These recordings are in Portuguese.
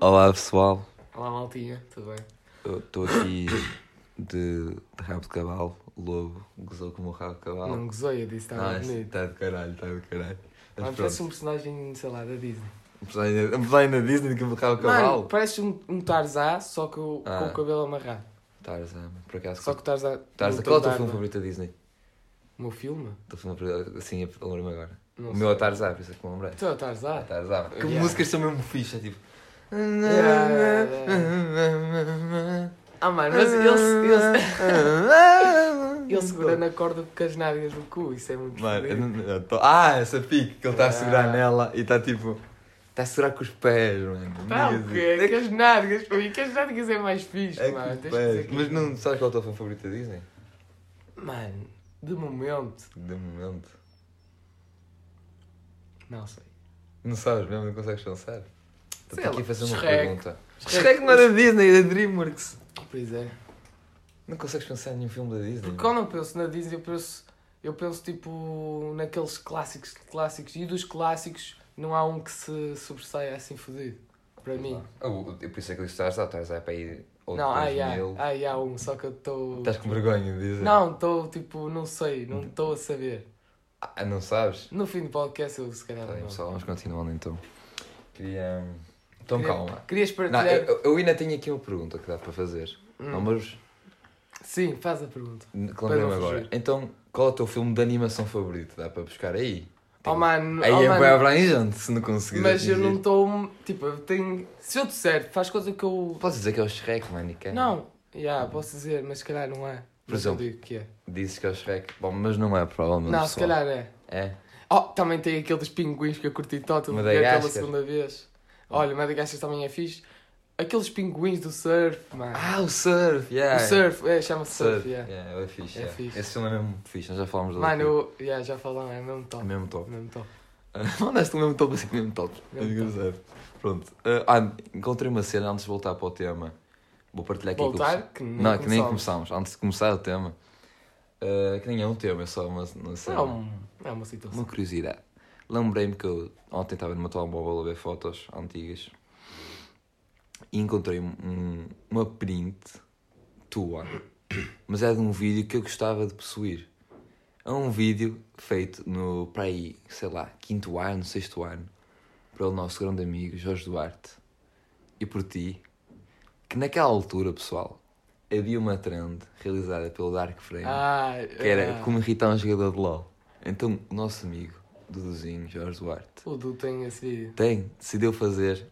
Olá pessoal, Olá, maltinha, tudo bem? eu estou aqui de, de rabo de cavalo, lobo gozou com o meu rabo de cavalo. Não gozou, eu disse, estava Ah, bonito. está de caralho, está de caralho. Mas Mano, parece um personagem, sei lá, da Disney. um personagem- um personagem da Disney com o rabo de Mano, cavalo. parece um, um Tarzan, só que o- Ah. com o cabelo amarrado. Tarzan, por acaso. Só que o Tarzan... Tarzan, não qual é o tem teu filme barba. favorito da Disney? O meu filme? O teu filme favorito, assim, eu lembro-me agora. Não o sei. meu é Tarzan, por isso é que me lembrei. Tu é o Tarzan? Ah, Tarzan. Que Yeah. músicas são mesmo fixe, é tipo... yeah, Ah, mano, mas ele, ele, ele segura na corda com as nádegas do cu, isso é muito Mano, tô- Ah, essa pique que ele está a segurar Ah. nela e está tipo. Está a segurar com os pés, mano. Tá, o quê? Que as nádegas, ui, que as nádegas é mais fixe, É mano. pés. Mas não sabes qual é o teu filme favorito da Disney? Mano, de momento, De momento. não sei. Não sabes mesmo, não consegues pensar? Estou aqui a fazer uma Shrek. pergunta. Shrek- Shrek não da Disney, da Dreamworks. Pois é. Não consegues pensar em nenhum filme da Disney? Porque quando eu penso na Disney, eu penso, eu penso tipo naqueles clássicos clássicos e dos clássicos não há um que se sobressaia assim fodido. Para mim. Oh, eu por isso é que Tarzan, Tarzan é para ir. Ou não, há, 2000. há, há, há um, só que eu estou. Estás com vergonha de dizer? Não, estou tipo, não sei, não estou a saber. Ah, não sabes? No fim do podcast eu se calhar Tá bem, não. pessoal, vamos continuando então. Queria. Então Queria- calma. Querias Não, partilhar? eu, eu ainda tenho aqui uma pergunta que dá para fazer. Hum. Não, mas Sim, faz a pergunta. lembrei-me não agora. Então, qual é o teu filme de animação favorito? Dá para buscar aí? Oh mano, Aí oh, é bem abrangente, se não conseguires mas eu atingir. não estou. Tipo, eu tenho. Se eu disser, faz coisa que eu. Posso dizer que é o Shrek, mano, que é- Não, já, posso dizer, mas se calhar não é. Por Mas eu exemplo, digo que é. Dizes que é o Shrek. Bom, mas não é, provavelmente. Não, se pessoal. calhar é. É? Oh, também tem aquele dos pinguins que eu curti tanto, eu aquela segunda vez. Olha, Madagascar também é fixe. Aqueles pinguins do surf, mano. Ah, o Surf, o yeah. surf, é, chama-se surf, Surf, yeah. yeah, é fixe, É yeah. fixe. Esse filme é mesmo fixe, nós já falámos dele. Mano, eu, yeah, já falamos, é mesmo É top. mesmo top. Mesmo top. Mandaste o mesmo top assim, mesmo top. É Mesmo engraçado. Pronto. Ah, ah, encontrei uma cena antes de voltar para o tema. Vou partilhar aqui o. Voltar, que nem Não, que nem começámos. começámos. Antes de começar o tema. Uh, que nem é um tema, é só uma, uma, cena, É, um, é uma situação. uma curiosidade. Lembrei-me que eu ontem estava no meu telemóvel a ver fotos antigas e encontrei um, uma print tua, mas é de um vídeo que eu gostava de possuir. É um vídeo feito no, para aí, sei lá, quinto ano, sexto ano, pelo nosso grande amigo Jorge Duarte e por ti, que naquela altura, pessoal, havia uma trend realizada pelo Dark Frame Ah, que era ah, como irritar um jogador de LOL. Então o nosso amigo, Duduzinho, Jorge Duarte, O Du tem esse vídeo. tem, decidiu fazer.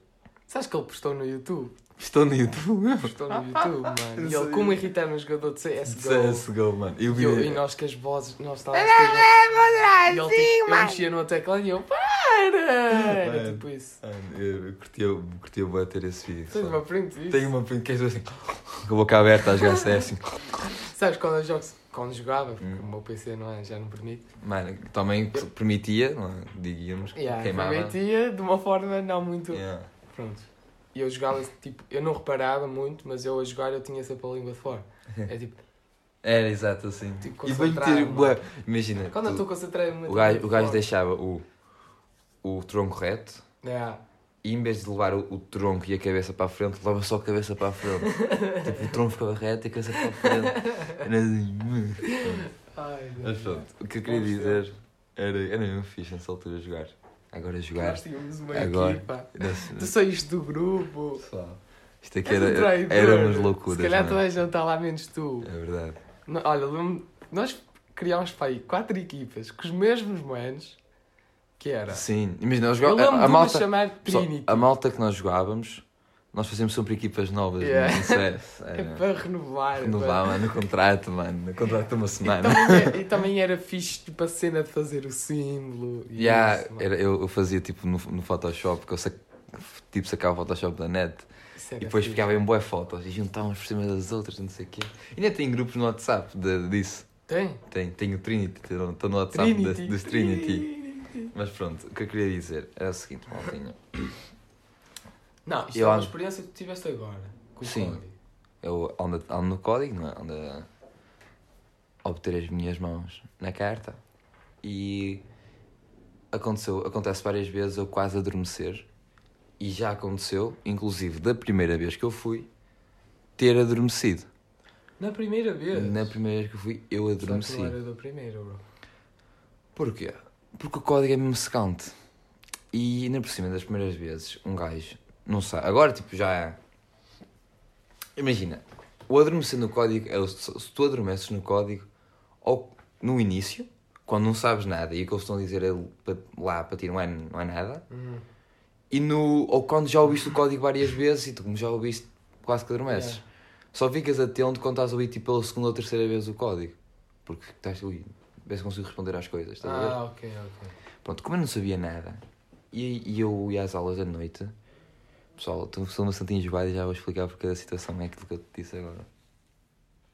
Sabes que ele postou no YouTube? Estou no YouTube. Postou no YouTube, mano. Eu E ele, como irritar um jogador de CSGO. CSGO, mano. E o E, eu- vídeo. e nós com as vozes, nós estávamos vozes. E ele, tipo, eu mexia no teclado e eu, para! Era tipo isso. Eu curtia, curtia bué ter esse vídeo. Tens uma print disso? Tenho uma print que é assim, com a boca aberta a jogar CS. assim. Sabes quando eu jogo, quando jogava, porque Hum. o meu PC não é, já não permite. Mano, também permitia, não é? digamos, Yeah, queimava. permitia de uma forma não muito. Yeah. Pronto. E eu jogava, tipo, eu não reparava muito, mas eu a jogar eu tinha sempre a língua de fora. É tipo, Era exato assim. Tipo, e concentrado, ter, bué. Imagina, quando eu tu- estou concentrado muito. o gajo, o gajo deixava o, o tronco reto Yeah. E em vez de levar o, o tronco e a cabeça para a frente, leva só a cabeça para a frente. tipo, o tronco ficava reto e a cabeça para a frente. Era assim. Ai, Mas pronto, o que eu queria dizer era, era mesmo fixe nessa altura jogar. Agora jogar. Nós tínhamos uma Agora. equipa. Nesse- Tu saíste do grupo. Pessoal, Isto aqui És um era, éramos loucuras. Se calhar toda é? a gente está lá menos tu. é verdade. Não, Olha, nós criámos para aí quatro equipas com os mesmos manos que era. Sim, imagina, nós jogávamos. A, a malta. pessoal, a malta que nós jogávamos, nós fazíamos sempre equipas novas Yeah. no CS. É Era, para renovar. renovar, mano, no contrato, mano. No contrato de uma E semana. também, é- e também era fixe tipo, a cena de fazer o símbolo. e Yeah, isso, era, eu, eu fazia tipo no, no Photoshop, que eu sac, tipo, sacava o Photoshop da net e depois fixe. ficava em boas fotos e juntávamos por cima das outras, não sei o quê. E ainda tem grupos no WhatsApp de, disso. Tem? Tem, tem o Trinity, estou no WhatsApp Trinity. de- dos Trinity. Mas pronto, o que eu queria dizer era o seguinte, maltinha. Não, isto Eu é uma acho- experiência que tu tiveste agora. Com o Sim. código. Eu ando, ando no código, não é? Ando a obter as minhas mãos na carta e aconteceu, acontece várias vezes eu quase adormecer E já aconteceu, inclusive da primeira vez que eu fui, ter adormecido. Na primeira vez. Na primeira vez que eu fui, eu Só que adormeci. não era da primeira, bro. Porquê? Porque o código é mesmo secante. E ainda por cima das primeiras vezes, um gajo não sabe. Agora, tipo, já é. Imagina, o adormecer no código é se tu adormeces no código ou no início, quando não sabes nada e o que eles estão a dizer é lá para ti não é, não é nada, Uhum. e no, ou quando já ouviste o código várias vezes e tu, como já ouviste, quase que adormeces. Yeah. Só ficas atento quando estás a ouvir tipo, pela segunda ou terceira vez o código. Porque estás, ui, vê se consigo responder às coisas, estás a ver? Ah, ok, ok. Pronto, como eu não sabia nada e, e eu ia às aulas à noite, pessoal, estou estou bastante enjoado e já vou explicar porque a situação é aquilo que eu te disse agora.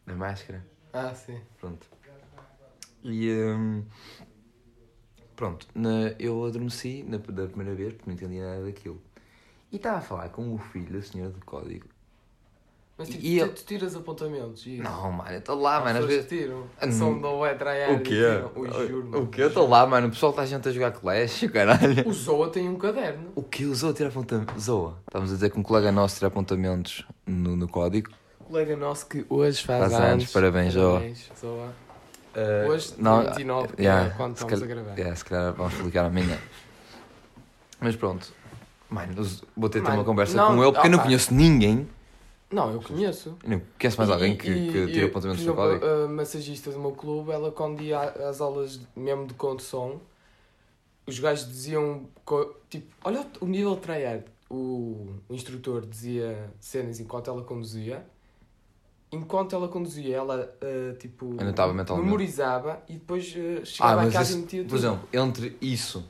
Da máscara, Ah, sim. pronto. E hum, pronto, na- eu adormeci na, da primeira vez porque não entendia nada daquilo. E estava a falar com o filho da senhora do código. Mas tipo, E tu, eu- tu tiras apontamentos isso. Não, mano, eu estou lá, Há mano, às vezes. tiram. Ah, não. São do tryhard O quê? tiram. Ui, juro, O quê? Eu estou lá, mano. O pessoal está a gente a jogar Clash, caralho. O Zoa tem um caderno. O que usou a tirar apontamentos? Zoa. Estávamos a dizer que um colega nosso tira apontamentos no, no código. colega nosso que hoje faz, Faz anos, parabéns, Zoa. Parabéns, Zoa. Uh, Hoje, não, 29, que yeah, é quando estamos a gravar. yeah, se calhar vamos explicar amanhã. Mas pronto. Mano, vou ter ter uma conversa não, com ele porque eu não conheço ninguém. Não, eu conheço. Não conheço mais alguém que, e- que tira apontamentos por no código. A massagista do meu clube, ela quando ia às aulas mesmo de condução, os gajos diziam, tipo, olha o nível de tryhard. O, o instrutor dizia cenas enquanto ela conduzia. Enquanto ela conduzia, ela, ah, tipo, Ainda estava mentalmente. memorizava e depois ah, Ah, chegava a mas casa e metia por tudo. exemplo, entre isso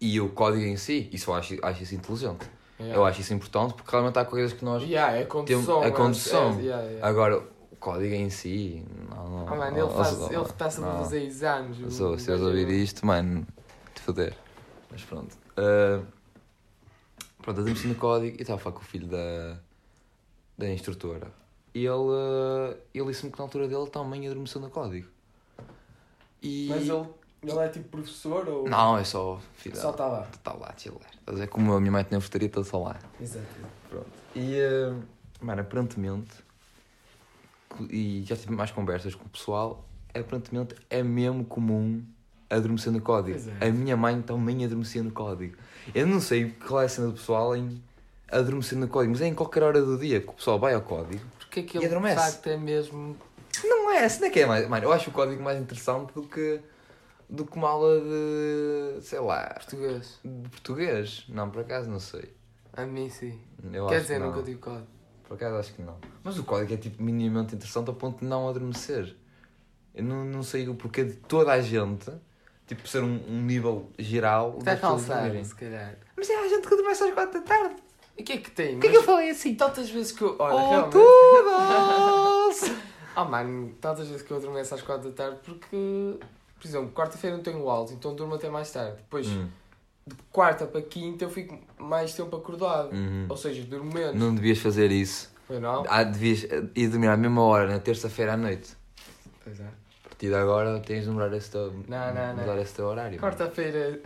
e o código em si, isso eu acho, acho isso inteligente. Yeah. Eu acho isso importante porque realmente há coisas que nós. Yeah, é condução. a é- condução. é- yeah. Agora, o código em si. Não, não, Ah, mano, ele faz- não, ele a não. fazer exames. Sou, se eles é- ouvir isto, mano, te foder. Mas pronto. Ah, pronto, adormeci no código e estava a falar com o filho da, da instrutora. E ele, ah, ele disse-me que na altura dele também adormeceu no código. E... Mas ele, ele é tipo professor ou. Não, é só filho Só está lá. Está lá, chilar. Estás a ver como a minha mãe tem fruteria, está só lá. Exato. Pronto. E, ah, mano, aparentemente, e já tive mais conversas com o pessoal, aparentemente é mesmo comum adormecer no código. É. A minha mãe também adormecia no código. Eu não sei qual é a cena do pessoal em adormecer no código, mas é em qualquer hora do dia que o pessoal vai ao código. Porque E aquele de adormece. facto é mesmo. Não é, essa não é que é mais. Mano, eu acho o código mais interessante do que, do que uma aula de. sei lá. português. de português. Não, por acaso não sei. A mim sim. Eu Quer dizer, que nunca tive código. Por acaso acho que não. Mas o código é tipo minimamente interessante ao ponto de não adormecer. Eu não, não sei o porquê de toda a gente, tipo, ser um, um nível geral Está dormirem. se calhar. Mas é a gente que adormece às 4 da tarde. E o que é que tem? Por que é que eu falei assim? Tantas vezes que eu. Olha, Oh, realmente. todos! Ah, mano, tantas vezes que eu adormeço às 4 da tarde porque. Por exemplo, quarta-feira não tenho aulas, então durmo até mais tarde. Depois, Hum, de quarta para quinta, eu fico mais tempo acordado. uhum. Ou seja, durmo menos. Não devias fazer isso. Foi não? Ah, devias ir dormir à mesma hora, na terça-feira à noite. Pois é. A partir de agora tens de mudar esse teu, Não, não, não. mudar esse teu horário. Quarta-feira,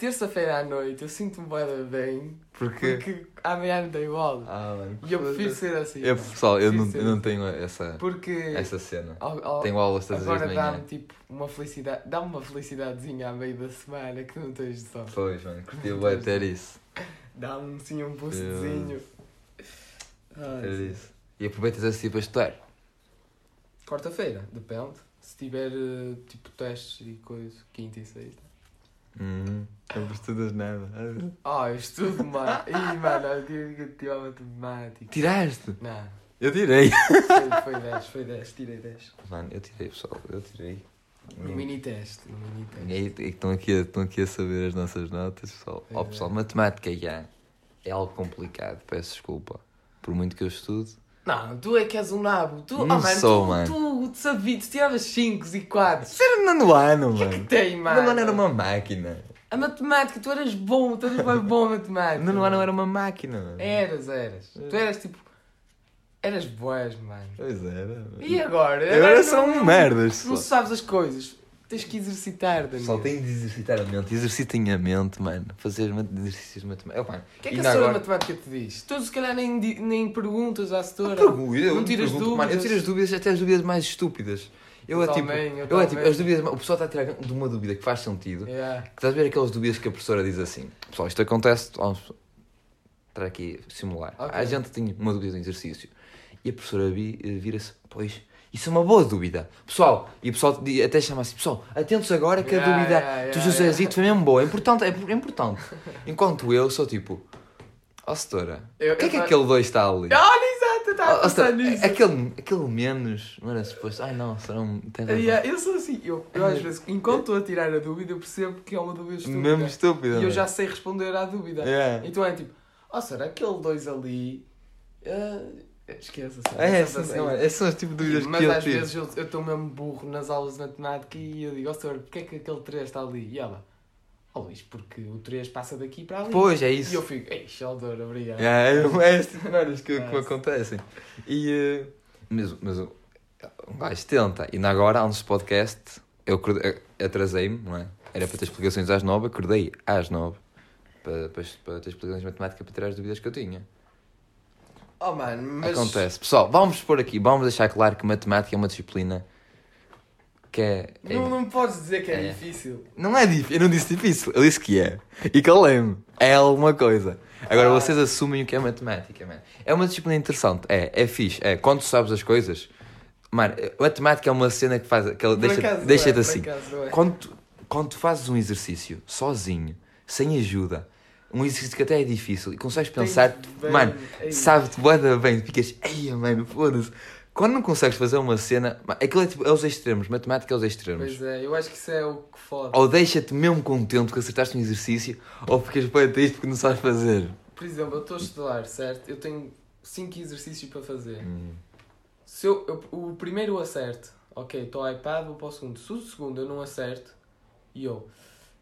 terça-feira à noite, eu sinto-me bem Porque... porque amanhã não tenho aula. Ah, mano. E eu prefiro ser assim. Eu, pessoal, eu não, eu não assim. tenho essa, Porque essa cena. ao- ao- Tenho aulas todas as agora dá-me tipo uma felicidade, dá-me uma felicidadezinha à meio da semana que não tens de só. Pois, mano, curti bué ter isso. Dá-me sim um boostzinho. Ai, Ter isso. E aproveitas esse tipo a estudar. Quarta-feira, depende. Se tiver eh, tipo testes e coisas, quinta e sexta. Uhum. Não estudas nada. Ah, eu estudo, mano. Ih, mano, eu tive que tirar matemática. Tiraste? Não, Eu tirei. foi, foi 10, foi 10, tirei 10. Mano, eu tirei, pessoal. Eu tirei. No mini teste, no mini E aí, teste. e estão, aqui a, estão aqui a saber as nossas notas, pessoal. É. pessoal, matemática já é algo complicado. Peço desculpa. Por muito que eu estude. Não, tu é que és um nabo. Tu, Não oh, mano, sou, tu, mano. tu, tu sabias, tu tiravas 5 e 4. Isso era no nono ano, O que é mano. que tem, No mano? nono ano era uma máquina. A matemática, tu eras bom, tu eras bem bom a matemática. No nono ano era uma máquina. mano. Eras, eras. Tu eras tipo. Eras boas, mano. Pois era. E agora? Agora não- são não- merdas. Não só. sabes as coisas. Tens que exercitar, Daniel. Pessoal, tem de exercitar a mente. Exercitem a mente, mano. Fazer exercícios de matemática. Oh, mano, O que é que a setora agora- matemática te diz? Tu se calhar nem, nem perguntas à setora. Pergunto, eu Não tiras pergunto, mano, eu dúvidas. tiro as dúvidas, até as dúvidas mais estúpidas. Eu, é tipo, também, eu eu é tipo, as dúvidas, o pessoal está a tirar de uma dúvida que faz sentido. Yeah. Que estás a ver aquelas dúvidas que a professora diz assim: Pessoal, isto acontece, vamos estar aqui a simular. Ok. A gente tinha uma dúvida de um exercício e a professora eh, vira-se: Pois, isso é uma boa dúvida. Pessoal, e o pessoal até chama assim: Pessoal, atentos agora que a Yeah, dúvida yeah, do yeah, Josezito foi mesmo boa. É importante, é é importante. Enquanto eu sou tipo: Ó, setora, Eu- o que é eu que fa- aquele dois está ali? Olha, exato, eu estava a pensar setora, nisso. aquele, aquele menos, não era suposto. Ai não, um. Razão. Yeah, eu sou assim, eu, eu às vezes, enquanto estou a tirar a dúvida, eu percebo que é uma dúvida estúpida. Mesmo estúpido. E eu mano. já sei responder à dúvida. Então é tipo, ó, será aquele dois ali. Ah, esquece assim. É, essas, essas são as tipo de dúvidas Mas que eu às tive. vezes eu estou mesmo burro nas aulas de matemática e eu digo, ó senhor, porquê é que aquele 3 está ali? E ela, ó Luís, porque o 3 passa daqui para ali. Pois, é E isso. eu fico, ei, Sheldon, obrigado. É, é este tipo de merdas que, que me É. acontecem. E, eh, mas, mas o- um gajo tenta. E agora, antes do podcast, eu atrasei-me, não é? Era para ter explicações às nove, acordei às nove para, para, para ter explicações de matemática para tirar as dúvidas que eu tinha. Oh mano, mas. Acontece. Pessoal, vamos pôr aqui, vamos deixar claro que matemática é uma disciplina que é. é- Não, não me podes dizer que é, É. difícil. Não é difícil, eu não disse difícil, eu disse que é. E calei-me. É alguma coisa. Agora Ah. vocês assumem o que é matemática, mano. É uma disciplina interessante, é, é fixe. É, quando tu sabes as coisas. Mano, matemática é uma cena que faz. Que ela deixa, deixa-te é, assim. acaso é. Quando tu, quando tu fazes um exercício sozinho, sem ajuda, um exercício que até é difícil e consegues pensar, Bem, mano, sabe-te boa bem, ficas, ei, mano, foda-se. Quando não consegues fazer uma cena, aquilo é tipo, é os extremos, matemática é os extremos. Pois é, eu acho que isso é o que fode. Ou deixa-te mesmo contente que acertaste um exercício, ou ficas bem triste porque não sabes fazer. Por exemplo, eu estou a estudar, certo? Eu tenho 5 exercícios para fazer. Hum. Se eu, eu- o primeiro eu acerto, ok, estou ao iPad, vou para o segundo. Se o segundo eu não acerto, e eu,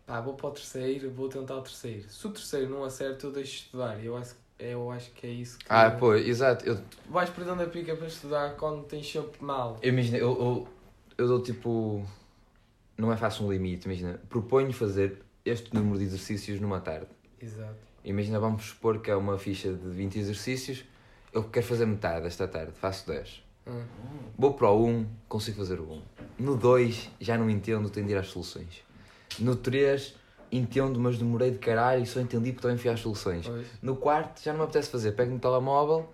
pá, vou para o terceiro, vou tentar o terceiro. Se o terceiro não acerto, eu deixo de estudar. Eu acho, eu acho que é isso que. Ah, pô, exato. Eu, Vais perdendo a pica para estudar quando tens sempre mal. eu imagina, eu, eu, eu dou tipo. Não é fácil um limite, imagina. Proponho fazer este número de exercícios numa tarde. Exato. Imagina, vamos supor que é uma ficha de 20 exercícios. Eu quero fazer metade esta tarde, faço 10. Hum. Vou para o 1, consigo fazer o 1. No 2, já não entendo, tenho de ir às soluções. No 3, entendo, mas demorei de caralho e só entendi porque também fui às soluções. Pois. No quarto, já não me apetece fazer. Pego no telemóvel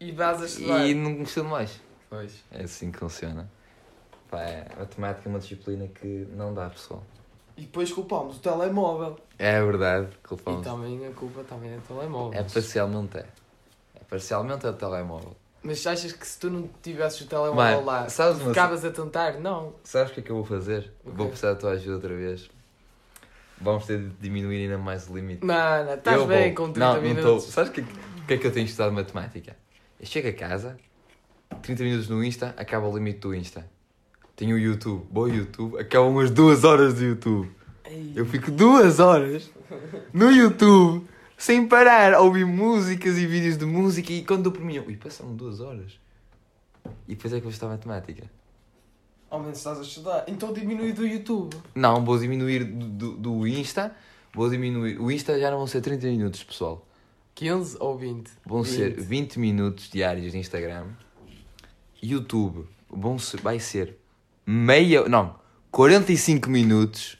E vas a estudar. e não estudo mais. Pois. É assim que funciona. Pá, é, matemática é uma disciplina que não dá, pessoal. E depois culpamos o telemóvel. É verdade, E culpamos. também a culpa também é do telemóvel. É parcialmente é. É parcialmente é o telemóvel. Mas achas que se tu não tivesses o telemóvel Mano, lá, sabes uma ficavas a tentar? Não. Sabes o que é que eu vou fazer? O Vou precisar da tua ajuda outra vez. Vamos ter de diminuir ainda mais o limite. Mano, estás Eu bem vou. com 30 não, Não minutos. estou. Sabes o que, é que- é que eu tenho estudado matemática? Eu chego a casa, 30 minutos no Insta, acaba o limite do Insta. Tenho o YouTube, vou ao YouTube, acabam umas duas horas de YouTube. Eu fico duas horas no YouTube, sem parar, a ouvir músicas e vídeos de música e quando dou por mim, eu, ui, passaram duas horas. E depois é que vou estudar matemática. Ao menos estás a estudar. Então diminui do YouTube. Não, vou diminuir do, do, do Insta, vou diminuir. O Insta já não vão ser 30 minutos, pessoal. 15 ou 20? Vão 20. ser 20 minutos diários de Instagram. YouTube vão ser, vai ser meia. Não, 45 minutos.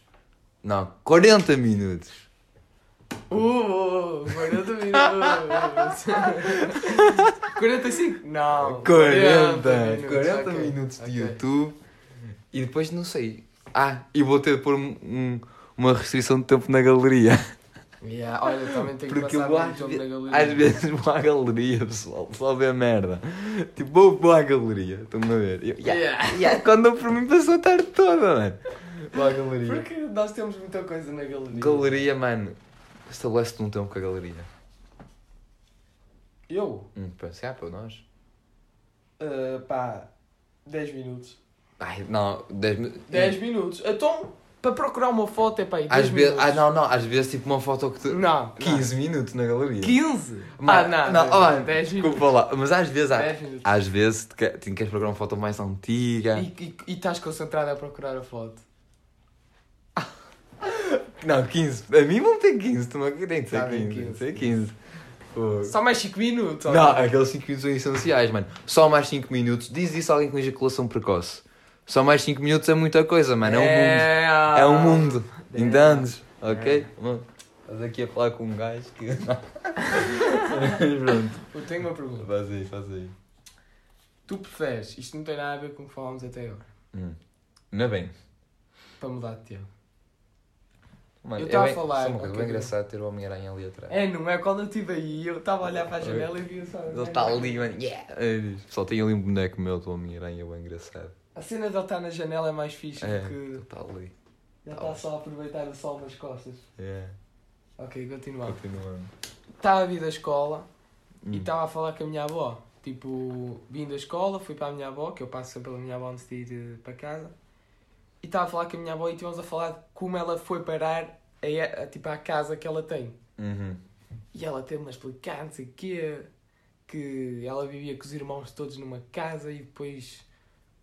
Não, 40 minutos. Uh, 40 minutos. 45? Não. 40, 40 ok, minutos de ok. YouTube. E depois não sei. Ah, e vou ter de pôr um- um- uma restrição de tempo na galeria. Yeah, olha, também tenho que Porque eu passar muito às, ve- na galeria. às vezes vou à galeria, pessoal, só ver merda. Tipo, vou, vou à galeria, estão-me a ver? Eu, yeah, Yeah. yeah, quando eu por mim passou a tarde toda, mano. Vou à galeria. Porque nós temos muita coisa na galeria. Galeria, mano, estabelece-te um tempo com a galeria. Eu? Hum, para se para nós. Uh, pá, 10 minutos. Ai, não, 10 minutos. 10 minutos. Então, para procurar uma foto é para aí 10 Às vezes, ah, não, não, às vezes tipo uma foto que tu. Não, 15 minutos na galeria. 15? Mano, ah, não, não, oh, mano, 10 minutos. desculpa lá, mas às vezes, há, 10 às vezes tu queres procurar uma foto mais antiga. E, e, e estás concentrado a procurar a foto. Não, 15. A mim vão ter 15. Tu aqui tem que ser Tá bem, 15. 15. Tem que ser 15. Fogo. Só mais 5 minutos. Não, ok? aqueles 5 minutos são essenciais, mano. Só mais 5 minutos. Diz isso a alguém com ejaculação precoce. Só mais 5 minutos é muita coisa, mano. É um mundo. É um mundo. É. Entendes? Ok? Mano, Estás aqui a falar com um gajo que. Pronto. Eu tenho uma pergunta. Faz aí, faz aí. Tu preferes, isto não tem nada a ver com o que falámos até agora, Hum. Não é bem. para mudar de tema. Mano, Eu tava é bem- a falar, só uma coisa ok. bem engraçado ter o Homem-Aranha ali atrás. É, não é? Quando eu estive aí, eu estava a olhar para a janela e via só. Ele está ali, mano. Yeah! É, Só tem ali um boneco meu do Homem-Aranha, bem engraçado. A cena de ele estar na janela é mais fixe É. porque Ele está ali. ele está só a aproveitar o sol nas costas. Yeah. Ok, continuando. Continuando. Estava a vir da escola e Hum. estava a falar com a minha avó. Tipo, vim da escola, fui para a minha avó, que eu passo sempre pela minha avó antes de ir eh, para casa. E estava a falar com a minha avó e estivemos a falar de como ela foi parar a, a, tipo, à casa que ela tem. Uhum. E ela teve-me a explicar, não sei o quê, que ela vivia com os irmãos todos numa casa e depois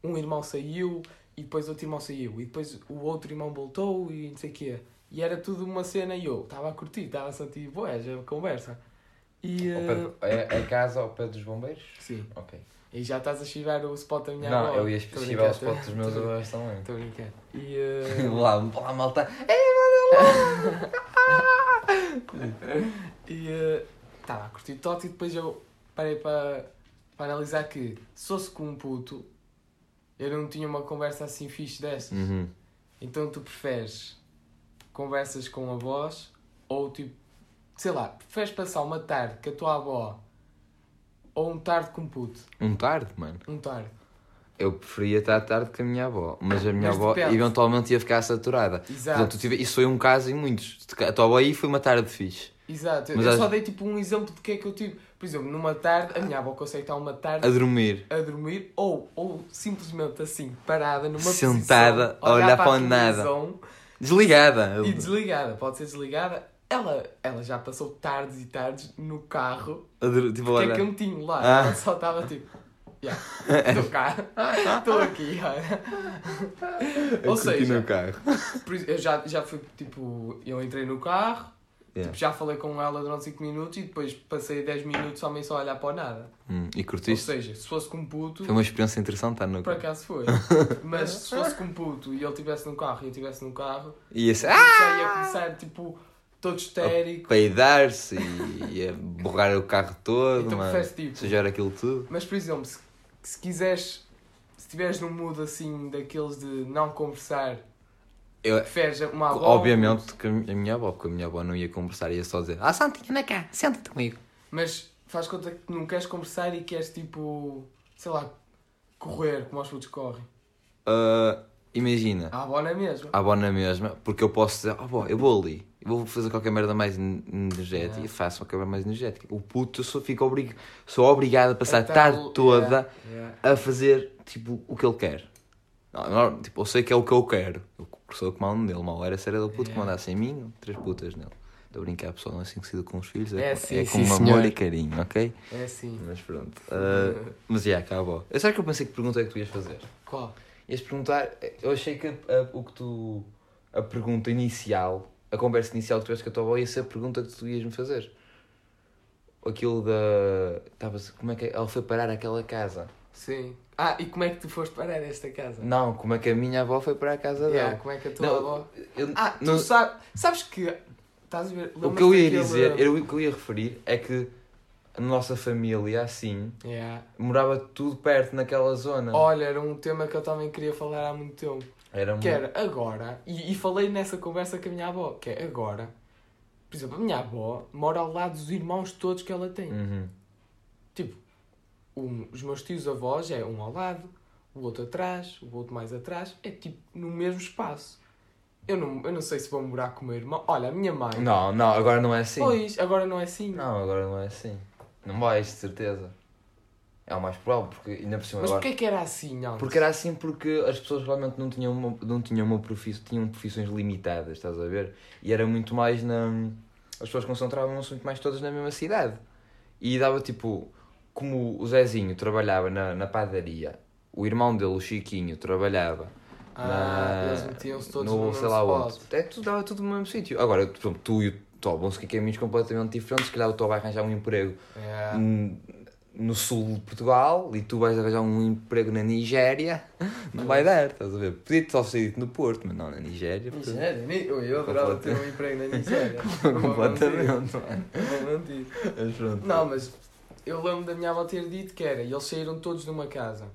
um irmão saiu e depois outro irmão saiu e depois o outro irmão voltou e não sei o quê. E era tudo uma cena e eu estava a curtir, estava a sentir, boé, já conversa. E, pé- É, é casa ao pé dos bombeiros? sim, Ok. E já estás a chivar o spot da minha não, avó. eu ia chivar brincando, potes dos meus avós também. Estou a brincar. E, eh, lá, lá, malta. E estava a curtir Totti e depois eu parei para, para analisar que se fosse com um puto, eu não tinha uma conversa assim fixe dessas. Uhum. Então tu preferes conversas com avós ou tipo, sei lá, preferes passar uma tarde com a tua avó ou um tarde com puto? Um tarde, mano. Um tarde. Eu preferia estar tarde com a minha avó, mas a minha Mas avó depende. eventualmente ia ficar saturada. Exato. Portanto, tive... isso foi um caso em muitos. A tua avó aí foi uma tarde fixe. Exato. Mas eu acho- só dei tipo um exemplo de que é que eu tive. Por exemplo, numa tarde, a minha avó consegue estar uma tarde A dormir. a dormir ou, ou simplesmente assim, parada numa Sentada, posição, a olhar para a o nada. Desligada. E desligada, pode ser desligada. Ela, ela já passou tardes e tardes no carro, A dur- Tipo, que é olha. cantinho lá. Ah. Ela só estava tipo, yeah, estou cá, estou aqui. Ou seja, no carro. por eu já, já fui tipo, eu entrei no carro, Yeah. tipo, já falei com ela durante 5 minutos e depois passei 10 minutos também só a olhar para o nada. Hum, e Ou curtiste? seja, se fosse com um puto. Foi uma experiência interessante estar no Por carro. acaso foi. Mas se fosse com um puto e ele estivesse num carro e eu estivesse num carro, E esse. eu Ah! ia começar tipo todo histérico. Peidar-se e, e a borrar o carro todo, Então preferes tipo. Sujar aquilo tudo. Mas por exemplo, se, se quiseres, se estiveres num mood assim daqueles de não conversar, Eu, preferes uma avó. obviamente que a minha avó, porque a minha avó não ia conversar, ia só dizer: Ah, Santinha, anda cá, senta-te comigo. Mas faz conta que não queres conversar e queres tipo, sei lá, correr como os putos correm. Ah, imagina, A avó não é mesmo. a avó na mesma, porque eu posso dizer: Ah, avó, eu vou ali, eu vou fazer qualquer merda mais en- energética Yeah. e faço qualquer merda mais energética. O puto, eu sou, fico obrig... sou obrigado a passar a Então, tarde toda yeah, yeah. a fazer tipo o que ele quer. Não, não, tipo, eu sei que é o que eu quero. Eu sou o que mando nele. Mal era ser ele o puto que Yeah. mandasse em mim, três putas nele. Estou a brincar, pessoal, não é assim que se com os filhos. É É, sim, com, é sim, com senhor. amor e carinho, ok? É assim. Mas pronto. Ah, mas já, acabou. Eu sabe que eu pensei que pergunta é que tu ias fazer? Qual? Ias perguntar, eu achei que a- a- o que tu. A pergunta inicial, a conversa inicial que tiveste com a tua avó ia ser a pergunta que tu ias me fazer. Aquilo da. Tava como é que ela foi parar aquela casa? Sim. Ah, e como é que tu foste parar esta casa? Não, como é que a minha avó foi para a casa Yeah, dela? como é que a tua Não, avó. Eu, Ah, tu não- sabes. Sabes que. Estás a ver? o que eu ia dizer, eu- o que eu ia referir é que a nossa família, assim, Yeah. morava tudo perto naquela zona. Olha, era um tema que eu também queria falar há muito tempo. Era Que muito. era agora, e, e falei nessa conversa com a minha avó, que é agora. Por exemplo, a minha avó mora ao lado dos irmãos todos que ela tem. Uhum. Tipo, um- os meus tios avós é um ao lado, o outro atrás, o outro mais atrás. É tipo no mesmo espaço. Eu não, eu não sei se vou morar com o meu irmão. Olha, a minha mãe. Não, não, agora não é assim. Pois, agora não é assim. Não, agora não é assim. Não vais, de certeza. É o mais provável, porque ainda por cima Mas agora. porquê que era assim? Porque era assim porque as pessoas realmente não tinham uma, não tinham uma profissão, tinham profissões limitadas, estás a ver? E era muito mais na. As pessoas concentravam-se muito mais todas na mesma cidade. E dava tipo. Como o Zezinho trabalhava na, na padaria, o irmão dele, o Chiquinho, trabalhava Ah, na- eles metiam-se todos no, no mesmo sei lá spot. onde. É tudo, dava tudo no mesmo sítio. Agora, por exemplo, tu e o Tó vão seguir caminhos completamente diferentes. Se calhar o Tó vai arranjar um emprego Yeah. no sul de Portugal e tu vais arranjar um emprego na Nigéria. Não vai dar, estás a ver? Podia-te só sair no Porto, mas não na Nigéria. porque- Nigéria? Ni- Ui, Eu adorava ter um emprego na Nigéria. Completamente, Não mano. Mas pronto. Não, mas eu lembro da minha avó ter dito que era, e eles saíram todos de uma casa.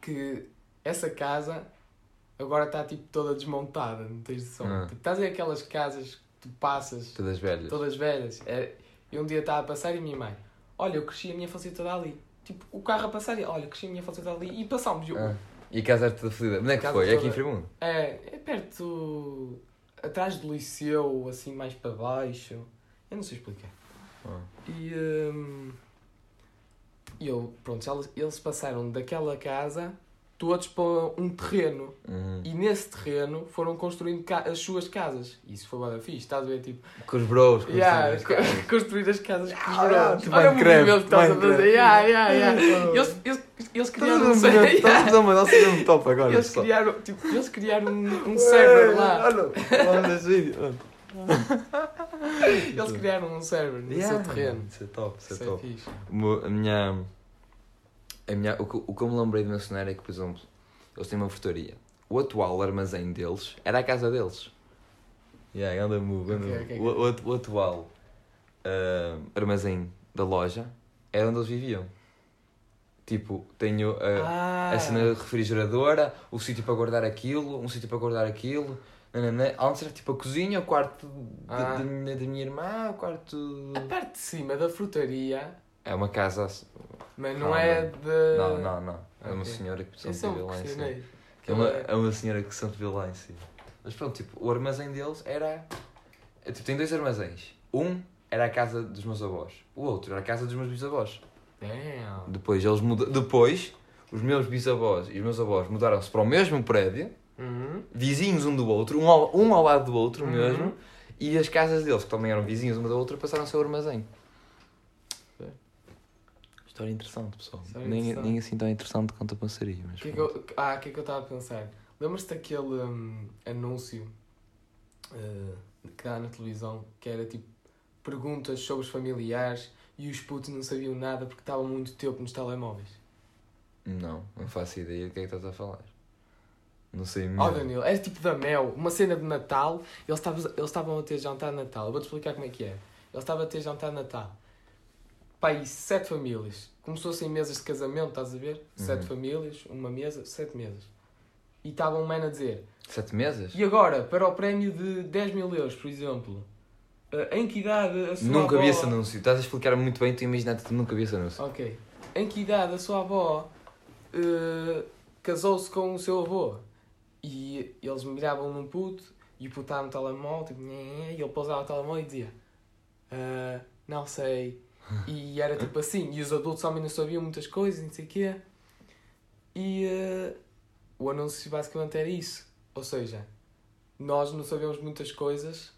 Que essa casa agora está tipo toda desmontada, não tens noção. Ah. Tipo, estás a ver aquelas casas que passas, Todas velhas. todas velhas. É, e um dia estava a passar e a minha mãe, olha, eu cresci a minha infância toda ali. Tipo, o carro a passar e, olha, cresci a minha toda ali. E passámos. Eu, Ah. E a casa era toda fodida. Onde é que foi? É aqui em Frimundo? É, é perto. atrás do liceu, assim mais para baixo. Eu não sei explicar. Ah. E. e eu, pronto, eles, eles passaram daquela casa todos para um terreno. Uhum. E nesse terreno foram construindo as suas casas. Isso foi bada fixe, estás a ver? Tipo, Com os bros, os yeah, os co- caras. construir as casas com os Ah, bros. tipo Olha o movimento que estás a fazer. Yeah, yeah, yeah. Eles, eles, eles criaram um server. estamos a fazer uma nossa mesmo top agora. Eles criaram, tipo, eles criaram um, um server lá. Olha, olha. Eles criaram um server no seu terreno. Isso é top, isso é Isso é top. A minha. A minha o, que, o que eu me lembrei de mencionar é que, por exemplo, eles têm uma frutaria. O atual armazém deles era a casa deles. Yeah, anda move, anda Ok, move. ok, O, o, o atual ah, armazém da loja era onde eles viviam. Tipo, tenho a, Ah, a cena refrigeradora, o sítio para guardar aquilo, um sítio para guardar aquilo. Nananã. Antes era tipo a cozinha, o quarto da- Ah. da, minha, da minha irmã, o quarto. a parte de cima da frutaria, É uma casa. assim- mas não Ah, é de. Não, não, não. É uma Ok. senhora que sempre sempre vive lá em cima. É uma, é uma senhora que sempre vive lá em cima. Mas pronto, tipo, o armazém deles era. é, tipo, tem dois armazéns. Um era a casa dos meus avós, o outro era a casa dos meus bisavós. Damn. Depois eles muda... Depois, os meus bisavós e os meus avós mudaram-se para o mesmo prédio, Uhum. vizinhos um do outro, um ao, um ao lado do outro Uhum. mesmo, e as casas deles, que também eram vizinhos uma da outra, passaram a ser o armazém. História interessante, pessoal. História nem, interessante. nem assim tão interessante quanto a passaria. Mas Que é que eu- ah, o que é que eu estava a pensar? Lembras-te daquele hum, anúncio eh, que dá na televisão que era tipo perguntas sobre os familiares e os putos não sabiam nada porque estavam muito tempo nos telemóveis? Não, não faço ideia do que é que estás a falar. Não sei mesmo. Oh Danilo, era tipo da Mel, uma cena de Natal, eles estavam, eles estavam a ter jantar de Natal. Eu vou-te explicar como é que é. Eles estavam a ter jantar de Natal. Pai, sete famílias. Começou sem mesas de casamento, estás a ver? Sete Uhum. famílias, uma mesa, sete mesas. E estava um man a dizer: Sete meses? E agora, para o prémio de 10 mil euros, por exemplo, eh, em que idade a sua Nunca avó... vi esse anúncio. Estás a explicar muito bem, tu imaginaste que nunca vi esse anúncio. Ok. Em que idade a sua avó eh, casou-se com o seu avô? E eles miravam num puto e o puto estava no telemóvel tipo, e ele pousava o telemóvel e dizia "Ah, Não sei. E era tipo assim. E os adultos também não sabiam muitas coisas, não sei o quê. E eh, o anúncio basicamente era isso. Ou seja, nós não sabemos muitas coisas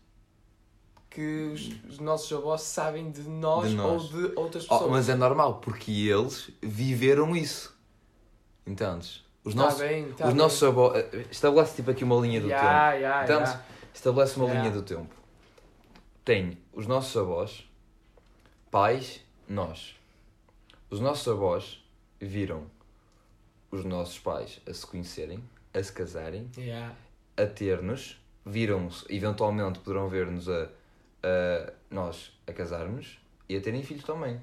que os, os nossos avós sabem de nós, De nós. ou de outras pessoas. Oh, mas é normal, porque eles viveram isso. Entendes? Os Tá nossos, bem, tá os bem. nossos avós. Estabelece tipo aqui uma linha do tempo. Ya, ya, Entendes? ya. Estabelece uma Yeah. linha do tempo. Tem os nossos avós, pais, nós. Os nossos avós viram os nossos pais a se conhecerem, a se casarem, Ya. a ter-nos, viram-se, eventualmente poderão ver-nos a, a nós a casarmos e a terem filhos também.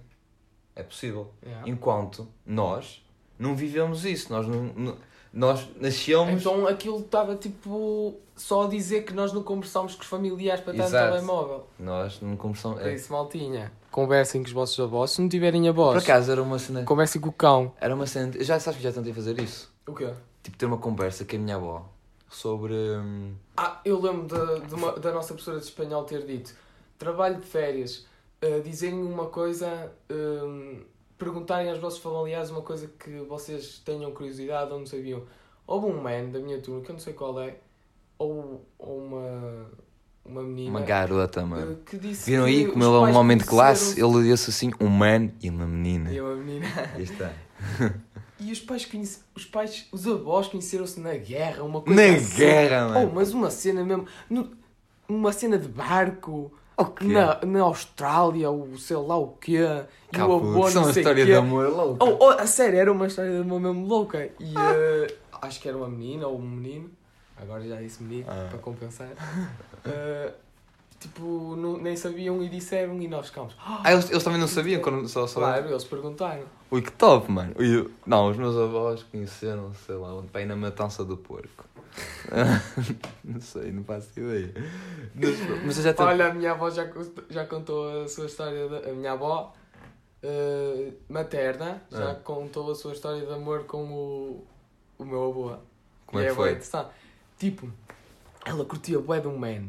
É possível. Ya. Enquanto nós não vivemos isso, nós não, não- nós nascemos. Então aquilo estava tipo só a dizer que nós não conversámos com os familiares para estar no telemóvel. Nós não conversamos. Por É. isso, maltinha. Conversem com os vossos avós. Se não tiverem Por avós, acaso era uma cena. conversem com o cão. Era uma cena. Já sabes que já tentei fazer isso. O quê? Tipo, ter uma conversa com a minha avó sobre. hum, Ah, eu lembro da, de uma- da nossa professora de espanhol ter dito trabalho de férias, uh, dizerem uma coisa, um, perguntarem aos vossos familiares uma coisa que vocês tenham curiosidade ou não sabiam. Houve um man da minha turma, que eu não sei qual é, ou, ou uma, uma menina, uma garota, mano. uh, que disse Viram aí como ele é um homem de classe? Ele disse assim: um man e uma menina. E uma menina. Aí está. E os pais conhece... os pais, os avós conheceram-se na guerra, uma coisa Na assim. guerra, mano. Oh, mas uma cena mesmo, no- uma cena de barco, O quê? na, na Austrália, ou sei lá o quê, e Cá, o avô é não uma sei história quê. de amor louca. Oh, oh, a sério, era uma história de amor mesmo louca. E eh, acho que era uma menina ou um menino, agora já disse menino, Ah. para compensar. Eh, tipo, não- nem sabiam e disseram e nós ficámos. "Ah, Ah, eles, eles também não sabiam quando só só. Claro, eles perguntaram. Ui, que top, mano. Ui, não, os meus avós conheceram, sei lá, onde pai na matança do porco. não sei, não faço ideia. Mas, mas eu já. Olha, a minha avó já, já contou a sua história. De, a minha avó eh, materna já Ah. contou a sua história de amor com o, o meu avô. Como E é que bué foi? interessante. Tipo, ela curtia bué de um man.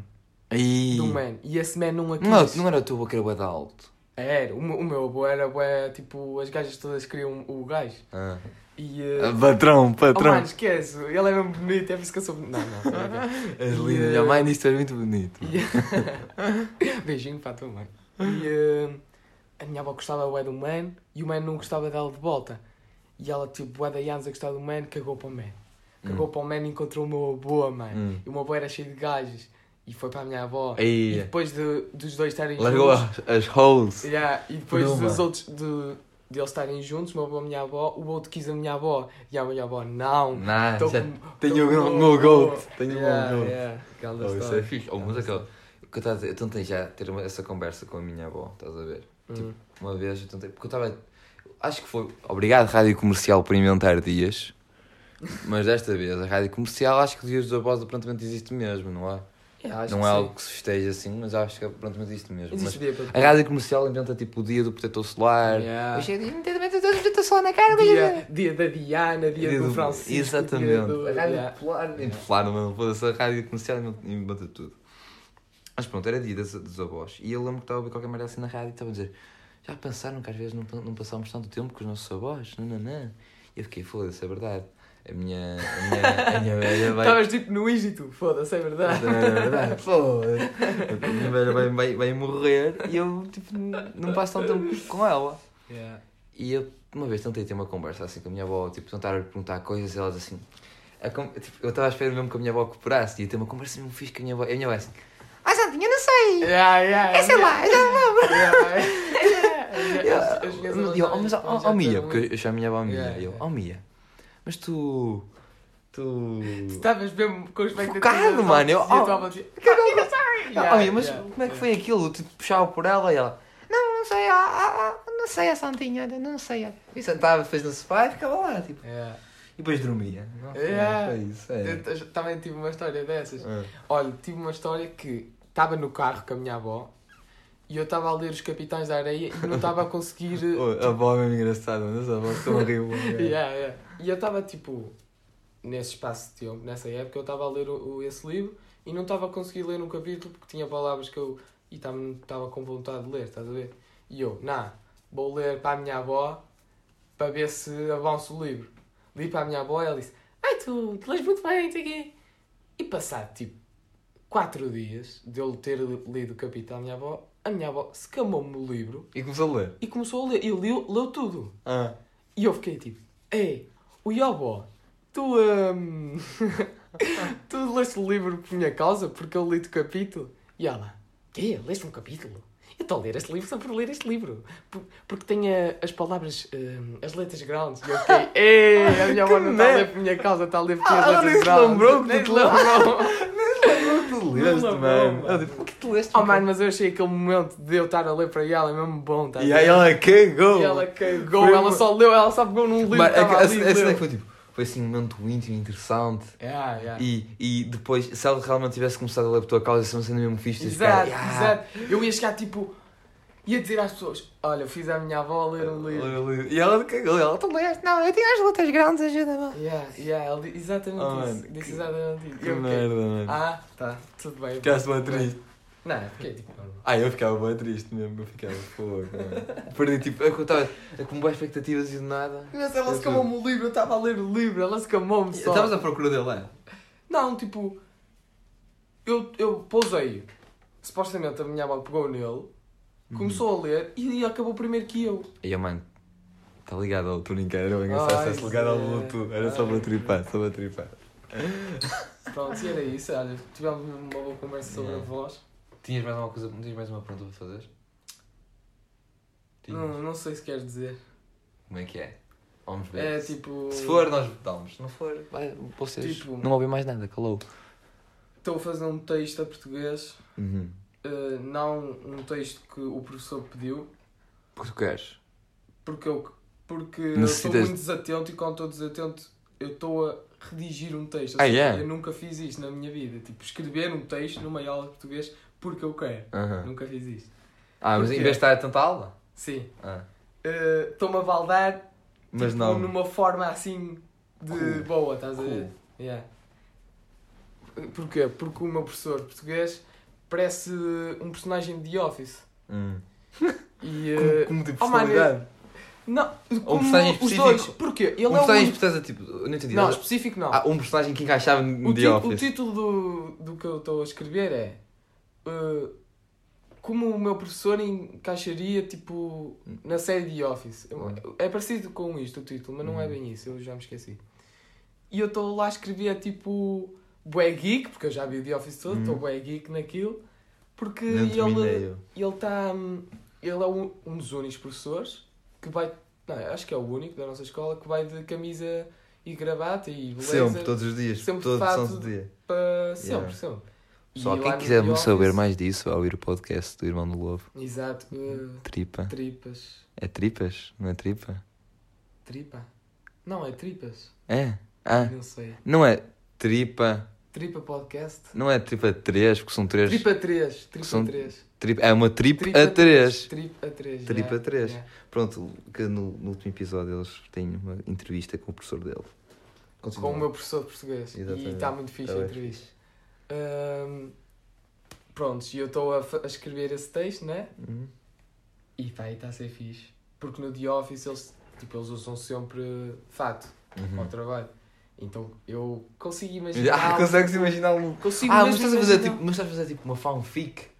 Ai, De um man. E esse man não a quis. não, não era o teu avô que era bué de alto. Era, o, meu- o meu avô era bué, tipo, as gajas todas queriam o gajo. Ah. E. eh, Ah, Patrão, oh patrão. mano, esquece, ele é mesmo bonito, é por isso que eu sou. Não, não, tô brincando. És eh, Minha mãe disse que és muito bonito. E- Beijinho para a tua mãe. E eh, a minha avó gostava bué do man e o man não gostava dela de volta. E ela, tipo, bué da anos a gostar do man, cagou para o man. Cagou Hum. para o man e encontrou o meu avô, mano. Hum. E o meu avô era cheio de gajas. E foi para a minha avó. Ai. E depois de, dos dois estarem Largou juntos. as, as holes. Yeah, e depois uma. dos outros, de, de eles estarem juntos, o meu avô e a minha avó, o outro quis a minha avó. E a minha avó, não. Não, tô já com- tenho o com meu- meu avô." goat, tenho o meu goat. Oh, isso história. é fixe. Oh, mas aquele, o que eu, estava a dizer, eu tentei já ter uma- essa conversa com a minha avó, estás a ver? Hum. Uma vez eu tentei, porque eu estava. Acho que foi. Obrigado, Rádio Comercial, por inventar dias. Mas desta vez, a Rádio Comercial, acho que o Dias dos Avós aparentemente existe mesmo, não é? Yeah, acho não é sim. algo que se festeja assim, mas acho que aparentemente existe mesmo. Existe Mas dia a Rádio Comercial inventa tipo o dia do protetor solar. Yeah. Hoje é dia do protetor solar na cara, Dia, dia da Diana, dia, Dia do, do- Francisco. Exatamente. Dia do, a Rádio yeah. Popular. Popular, não, foda-se, a Rádio Comercial inventa tudo. Mas pronto, era dia dos, dos avós. E eu lembro que estava a ver qualquer merda assim na rádio e estava a dizer: Já pensaram que às vezes não, não passámos tanto tempo com os nossos avós? Não, não, não. E eu fiquei, foda-se, é verdade. A minha, a minha, a minha velha vai. Estavas tipo no Egito, foda-se, é verdade. Não, é verdade. Foda-se. A minha velha vai, vai, vai morrer e eu tipo, não passo tanto tempo com ela. Yeah. E eu, uma vez tentei ter uma conversa assim com a minha avó, tipo, tentar perguntar coisas e elas assim. a tipo, eu estava à espera mesmo que a minha avó cooperasse e ia ter uma conversa mesmo fixe com a minha avó. E a minha avó assim: Ah, Santinha, não sei! Yeah, yeah, É sei lá, eu já não! Yeah, yeah. As- as minhas avós E eu, oh, mas, já- oh, já oh Mia, disseram porque isso. eu chamo a minha avó Mia. Yeah, E eu, yeah. oh Mia, mas tu. Tu. Estavas mesmo com os Focado, mano, eu- a oh. tua dizia, oh, Mia, mas como é que foi aquilo? Tipo, puxava por ela e ela. Não, não sei, ah, ah, não sei a Santinha, não sei. E sentava depois no sofá e ficava lá, tipo. Yeah. E depois dormia. Não, Yeah. Foi isso, é. Eu também tive uma história dessas. Ah. Olha, tive uma história que estava no carro com a minha avó e eu estava a ler os Capitães da Areia e não estava a conseguir. Oh, a avó é engraçada, mas a avó tão horrível. yeah, yeah. E eu estava tipo, nesse espaço de tempo, nessa época, eu estava a ler o, esse livro e não estava a conseguir ler um capítulo porque tinha palavras que eu. e estava com vontade de ler, estás a ver? E eu, não, vou ler para a minha avó para ver se avança o livro. Li para a minha avó e ela disse: Ai, tu, tu lês muito bem, não sei quê. E passado tipo 4 dias de eu ter lido o capítulo à minha avó, a minha avó secamou-me o livro E começou a ler. e começou a ler. E leu, leu tudo. Ah. E eu fiquei tipo, ei, o Yobó, tu, hum, tu leste o livro por minha causa, porque eu li-te o capítulo? E ela, quê? Leste um capítulo? Eu estou a ler este livro só por ler este livro. Por- porque tem eh, as palavras, hum, as letras grandes. E eu fiquei, ei, a minha avó não está a ler por minha causa, está a ler por Ah, as letras grandes. lembrou que se lembrou. Tu leste, lembrou, mano. mano. Eu disse, por que tu leste? Oh mano, mas eu achei aquele momento de eu estar a ler para ela mesmo bom, tá E aí ela cagou. E ela cagou, Foi ela uma- só leu, ela só pegou num livro Mas que a, a, ali cena leu. que foi tipo, foi assim um momento íntimo, interessante. Yeah, yeah. E, e depois, se ela realmente tivesse começado a ler por tua causa, isso não sendo mesmo fixe. tipo, Exato, cara, exato. Eu ia chegar tipo. Ia dizer às pessoas: Olha, eu fiz a minha avó ler um livro. E ela cagou, ela tu leste? Não, eu tenho as letras grandes, ajuda-me. Yeah, yeah, ela disse exatamente Oh, isso. mano, Disse que- exatamente isso. Que E eu merda, mano. Ah, tá, tudo bem. Ficaste bem tudo bem." triste. Não, fiquei tipo. Ah, eu ficava bem triste mesmo, eu ficava fogo. Perdi tipo, eu estava com boas expectativas e de nada. Mas ela Eu se camou-me o livro, eu estava a ler o livro, ela se camou-me só. Estavas à procura dele lá? Não, tipo. Eu, eu pousei. Supostamente a minha avó pegou nele. Começou a ler e acabou primeiro que eu. E a mãe, Está ligado ao brincar, era engraçado se fosse ligado ao. Bluetooth. Era só para tripar, só para tripar. Pronto, e era isso. Olha, tivemos uma boa conversa sobre a Yeah. voz. Tinhas mais alguma coisa, tinhas mais uma pergunta para fazer? Tinhas. Não, não sei se queres dizer. Como é que é? Vamos ver. É tipo. Se for, nós votamos. Se não for, vai, vocês Tipo- não ouvem mais nada, calou. Estou a fazer um texto a português. Uhum. Eh, não um texto que o professor pediu. Porque tu queres. Porque eu porque eu Necessitas- estou muito desatento e quando estou desatento eu estou a redigir um texto. Ah, seja, é? Eu nunca fiz isto na minha vida. Tipo, escrever um texto numa aula de português porque eu quero. Aham. Nunca fiz isto. Ah, mas em vez de estar a tanta aula? Sim. Ah. Eh, Estou-me a baldar Mas tipo, não. numa forma assim de Cool. boa, estás a ver? Cool. Yeah. Porquê? Porque o meu professor português parece um personagem de The Office. Hum. E, eh, Como, como tipo oh, personalidade? Não, como personagem os específico. dois. Porquê? Ele um é personagem o... especial, tipo, não entendi. Não, específico não. Ah, um personagem que encaixava no o, The ti- o Office. título do, do que eu estou a escrever é... eh, como o meu professor encaixaria, tipo, na série The Office. Hum. É parecido com isto o título, mas não é Hum. bem isso, eu já me esqueci. E eu estou lá a escrever, tipo, bué geek, porque eu já vi o The Office todo, Hum. estou bué geek naquilo, porque Não ele eu. ele está ele é um, um dos únicos professores que vai não, acho que é o único da nossa escola que vai de camisa e gravata e blazer Sempre, todos os dias. sempre todo fato santo dia. para sempre, Yeah. sempre. Lá quem quiser saber mais disso, vai ouvir o podcast do Irmão do Lobo. Exato, uh, Tripa. tripas. É tripas? Não é tripa? Tripa? Não, é tripas. É? Ah, Não sei. não é tripa. Tripa podcast? Não é tripa 3, porque são 3. Tripa 3. Tripa São 3. Tripa, é uma tripa Tripa a 3. Tripa 3. Tripa já, três. já. Pronto, que no, no último episódio eles têm uma entrevista com o professor dele. Com o meu professor de português. Exatamente. E está muito fixe É a entrevista. Ahm, prontos, e eu estou a, a escrever esse texto, né? Uhum. E pá, está a ser fixe. Porque no The Office eles, tipo, eles usam sempre fato Uhum. ao trabalho. Então eu consigo imaginar. Ah, consegues tipo, imaginar um. Consigo Ah, mas estás a fazer tipo, mas estás a fazer tipo uma fanfic.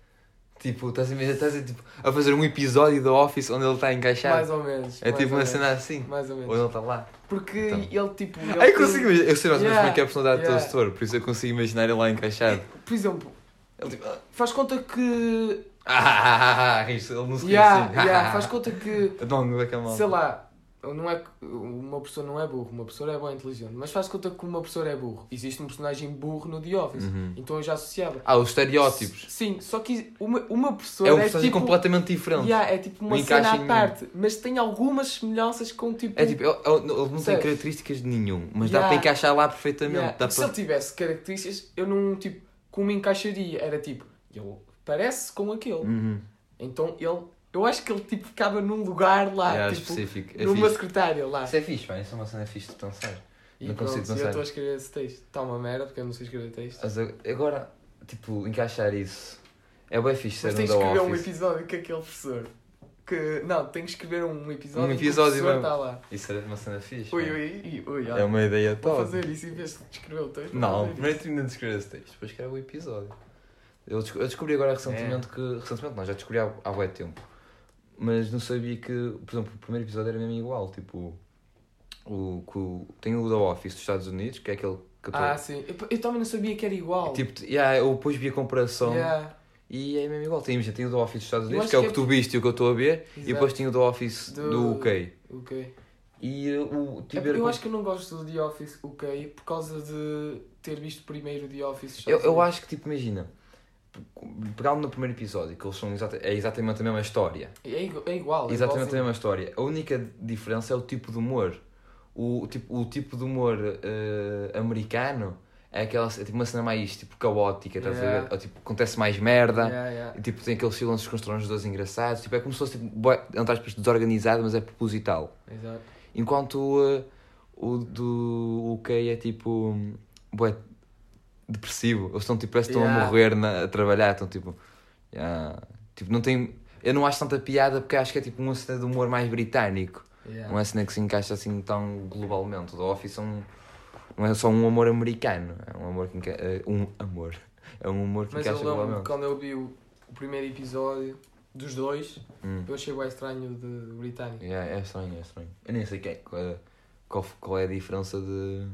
Tipo, estás a, estás a, tipo, a fazer um episódio da Office onde ele está encaixado. Mais ou menos. é tipo uma cena assim. Mais ou Ou menos. ele está lá. Porque Então. ele tipo. Ele Ah, eu consigo imaginar. Eu sei mais ou menos como é que é a personalidade do Yeah. teu setor, por isso eu consigo imaginar ele lá encaixado. Por exemplo, Ele tipo. ah, faz conta que. Ah, ris, ele não se Yeah, assim. yeah, faz conta que. Não, não é que é mal. Sei lá, não é, uma pessoa não é burro, uma pessoa é boa inteligente, mas faz conta que uma pessoa é burro. Existe um personagem burro no The Office, Uhum. então eu já associava. Ah, os estereótipos. Sim, só que uma, uma pessoa É um é, tipo, completamente diferente. yeah, é tipo uma cena à parte, mas tem algumas semelhanças com tipo. É tipo, ele, ele- não tem características de nenhum, mas dá Yeah. para encaixar lá perfeitamente. Yeah, Dá Se para... ele tivesse características, eu não tipo, como encaixaria? Era tipo, ele parece com aquele. Uhum. Então ele, eu acho que ele tipo ficava num lugar lá, Yeah, tipo, específico. É numa fixe. secretária lá. Isso é fixe, pá. Isso é uma cena fixe de pensar. E não pronto, consigo eu estou a escrever esse texto. Está uma merda porque eu não sei escrever texto. Mas ag- agora, tipo, encaixar isso é bem fixe ser Mas um tens que escrever um Office. episódio com aquele professor. Que, não, tem que escrever um episódio Um episódio mesmo. está lá. Isso era uma cena fixe. Ui, ui, ui, É uma ideia Vou top. fazer isso em vez de escrever o texto. vou Não, primeiro termina de escrever esse texto, depois escreve o episódio. Eu, desco- eu descobri agora recentemente É. que. Recentemente não, já descobri há, há bué tempo. Mas não sabia que, por exemplo, o primeiro episódio era mesmo igual. Tipo, o, que o- tem o da Office dos Estados Unidos, que é aquele que eu Ah, sim. Eu, eu também não sabia que era igual. Tipo, yeah, eu depois vi a comparação Yeah, e é mesmo igual. Tem, imagina, tem o da Office dos Estados Unidos, acho que é o que que é tu viste e o que eu estou a ver, e exato. depois tem o da Office do, Do- UK. Ok. E uh, o É tive porque eu acho que eu não gosto do The Office UK por causa de ter visto primeiro The Office. Eu, eu acho que, tipo, imagina, pegar no primeiro episódio, que eles são exata, é exatamente a mesma história. É, é igual. é Exatamente a igualzinho. mesma história. A única diferença é o tipo de humor. O tipo, o tipo de humor eh, americano é aquela é tipo uma cena mais tipo caótica, estás a Yeah. ver? Ou, tipo, acontece mais merda. Yeah, yeah. E, tipo, tem aqueles silêncios constrangedores engraçados. Tipo, é como se fosse, tipo, entre aspas, desorganizado, mas é proposital. Exato. Enquanto uh, o do UK é tipo. Bué, depressivo. Eles estão tipo, parece que estão a Yeah. morrer na- a trabalhar. Estão tipo. yeah. Tipo, não tem. Eu não acho tanta piada porque acho que é tipo uma cena de humor mais britânico. Yeah. Não é cena que se encaixa assim tão globalmente. O The Office é um, não é só um amor americano. É um amor que enca... é um amor. É um humor que Mas eu encaixa lembro globalmente. quando eu vi o, o primeiro episódio dos dois, Hum. eu achei bem estranho de britânico. É, é estranho, é estranho. Eu nem sei qual, é, qual, qual é a diferença de.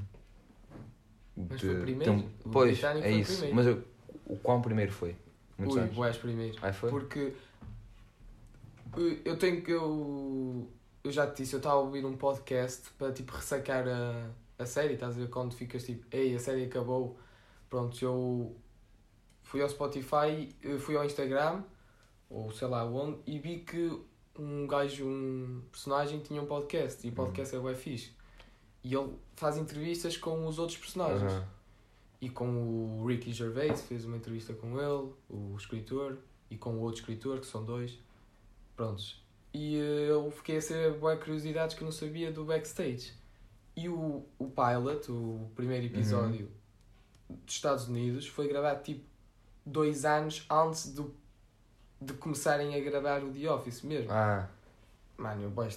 Mas foi o primeiro. tem- O pois, é isso. primeiro. Mas eu- o quão primeiro foi? Muitos Ui, anos. Boés primeiro. Aí foi? Porque eu- eu tenho que eu. Eu já te disse, eu estava a ouvir um podcast para tipo ressacar a, a série, estás a ver quando ficas tipo, ei, a série acabou. Pronto, eu fui ao Spotify, eh, fui ao Instagram, ou sei lá onde, e vi que um gajo, um personagem tinha um podcast, e o podcast é o fixe. E ele faz entrevistas com os outros personagens. Aham. E com o Ricky Gervais, fez uma entrevista com ele, o escritor, e com o outro escritor, que são dois. Prontos. E eh, eu fiquei a ser boas curiosidades que eu não sabia do backstage. E o, o pilot, o primeiro episódio dos Estados Unidos, foi gravado tipo dois anos antes do, de começarem a gravar o The Office mesmo. Ah, Mano, eu boy é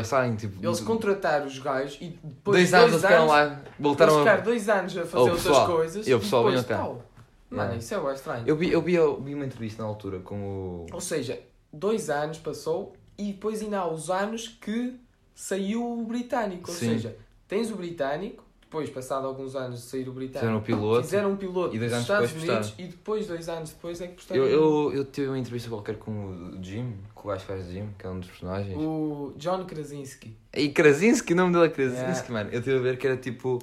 estranho, tipo. Eles contrataram os gajos e depois dois anos eles ficaram lá, voltaram a. dois anos a fazer Oh, outras pessoal, coisas e o pessoal depois, vinha cá. pau. Mano, isso é bué estranho. Eu vi, eu, vi, eu vi uma entrevista na altura com o. Ou seja, dois anos passou e depois ainda há os anos que saiu o britânico. Ou Sim. seja, tens o britânico, depois, passado alguns anos de sair o britânico, Fizeram o piloto. fizeram um piloto E dois dos anos Estados depois Unidos e depois, dois anos depois, é que postaram Eu, eu, eu tive uma entrevista qualquer com o Jim, com o gajo que faz Jim, que é um dos personagens. o John Krasinski. E Krasinski, o nome dele é Krasinski, Yeah. mano. Eu tive a ver que era tipo.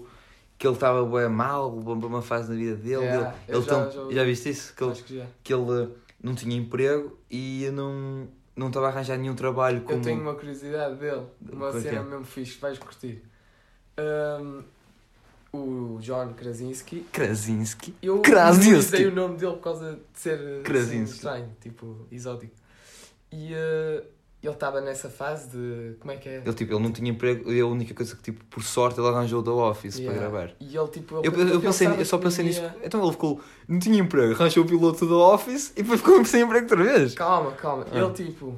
que ele estava bem mal, para uma fase na vida dele. Yeah, ele, eu ele já- tão- já já, viste isso? Que ele, que que ele não tinha emprego e não, não estava a arranjar nenhum trabalho como. Eu tenho uma curiosidade dele, uma Qual é que cena é? mesmo fixe, vais curtir. Um, o John Krasinski Krasinski. Eu Krasinski. o nome dele por causa de ser assim, Krasinski. estranho, tipo, exótico. E eh, ele estava nessa fase de. Como é que é? Ele, tipo, ele não tinha emprego e a única coisa que, tipo, por sorte, ele arranjou o The Office Yeah. para gravar. E ele, tipo. Eu, ele- eu, pensei, eu só pensei nisso. Então ele ficou. Não tinha emprego, arranjou o piloto do Office e depois ficou sem emprego outra vez. Calma, calma. Ah. Ele, tipo,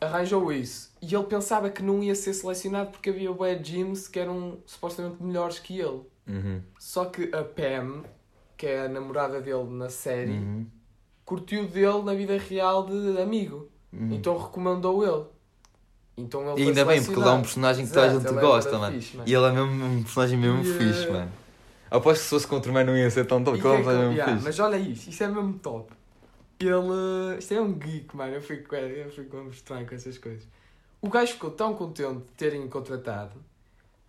arranjou isso. E ele pensava que não ia ser selecionado porque havia Bad Gyms que eram supostamente melhores que ele. Uhum. Só que a Pam, que é a namorada dele na série, Uhum. curtiu dele na vida real de amigo. Uhum. Então recomendou ele. Então ele E ainda bem, porque ele é um personagem que toda a gente é gosta, mano. fixe, mano. E ele é mesmo um personagem mesmo E, fixe, mano. Aposto que se fosse contra o Man não ia ser tão top ele que é é mesmo yeah, fixe. Mas olha isso, isso é mesmo top. Ele. Isto é um geek, mano. Eu fico, eu fico mesmo estranho com essas coisas. O gajo ficou tão contente de terem contratado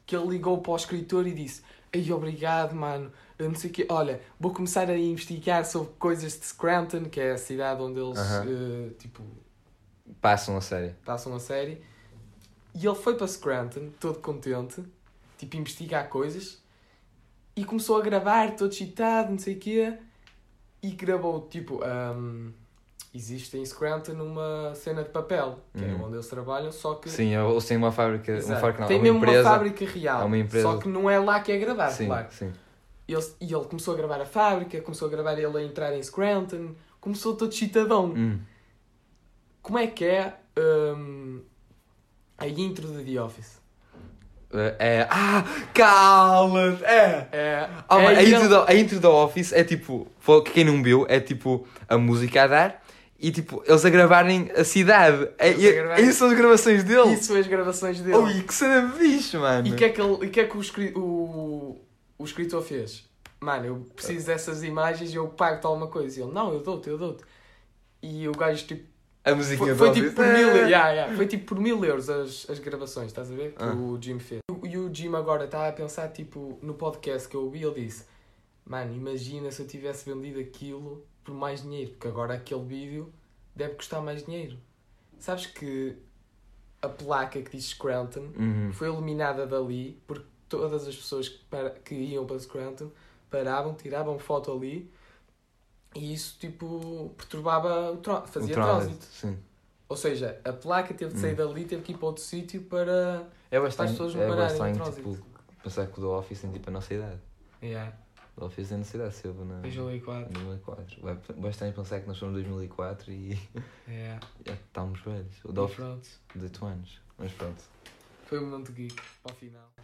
que ele ligou para o escritor e disse: Ei, obrigado, mano. Eu não sei o quê. Olha, vou começar a investigar sobre coisas de Scranton, que é a cidade onde eles Aham. eh, tipo, Passam a série. passam a série. E ele foi para Scranton, todo contente, tipo, investigar coisas. E começou a gravar, todo excitado, não sei o quê. E gravou, tipo, ahm, existe em Scranton uma cena de papel, que é Uhum. onde eles trabalham, só que... Sim, eles têm uma fábrica. Uma Exato. fábrica não, Tem uma mesmo empresa. uma fábrica real, é uma empresa- só que não é lá que é gravado, Sim, claro. sim. E ele, e ele começou a gravar a fábrica, começou a gravar ele a entrar em Scranton, começou todo excitadão. Hum. Como é que é ahm, a intro de The Office? É, é. Ah, cala É! É, Ah, é a, ele- intro da, a intro da Office é tipo. Quem não viu, é tipo a música a dar e tipo eles a gravarem a cidade. É, gravarem- isso são as gravações dele. Isso foi as gravações dele. Ui, que cena bicho, mano. E o que é que, ele, que, é que o, escri- o, o escritor fez? Mano, eu preciso dessas imagens e eu pago-te alguma coisa. E ele, não, eu dou-te, eu dou-te. E o gajo, tipo, A musiquinha foi, foi tipo por mil, É. yeah, yeah, foi tipo por mil euros as, as gravações, estás a ver? Que Ah. o Jim fez. E o Jim agora está a pensar, tipo, no podcast que eu ouvi, ele disse: Mano, imagina se eu tivesse vendido aquilo por mais dinheiro, porque agora aquele vídeo deve custar mais dinheiro. Sabes que a placa que diz Scranton Uhum. foi eliminada dali porque todas as pessoas que, para- que iam para Scranton paravam, tiravam foto ali e isso tipo perturbava o trânsito, O fazia trânsito, trânsito. Sim. Ou seja, a placa teve de sair Hum. dali, teve que ir para outro sítio para. É Para as bastante, pessoas não é pararem bastante no trânsito. tipo, pensar que o The Office tem tipo a nossa idade. Yeah. O Office é a nossa idade, se houve na. 2004. 2004. Vai bastante pensar que nós somos 2004 e Yeah. já estamos velhos. O E Office, pronto. 18 anos. Mas pronto. Foi um momento geek para o final.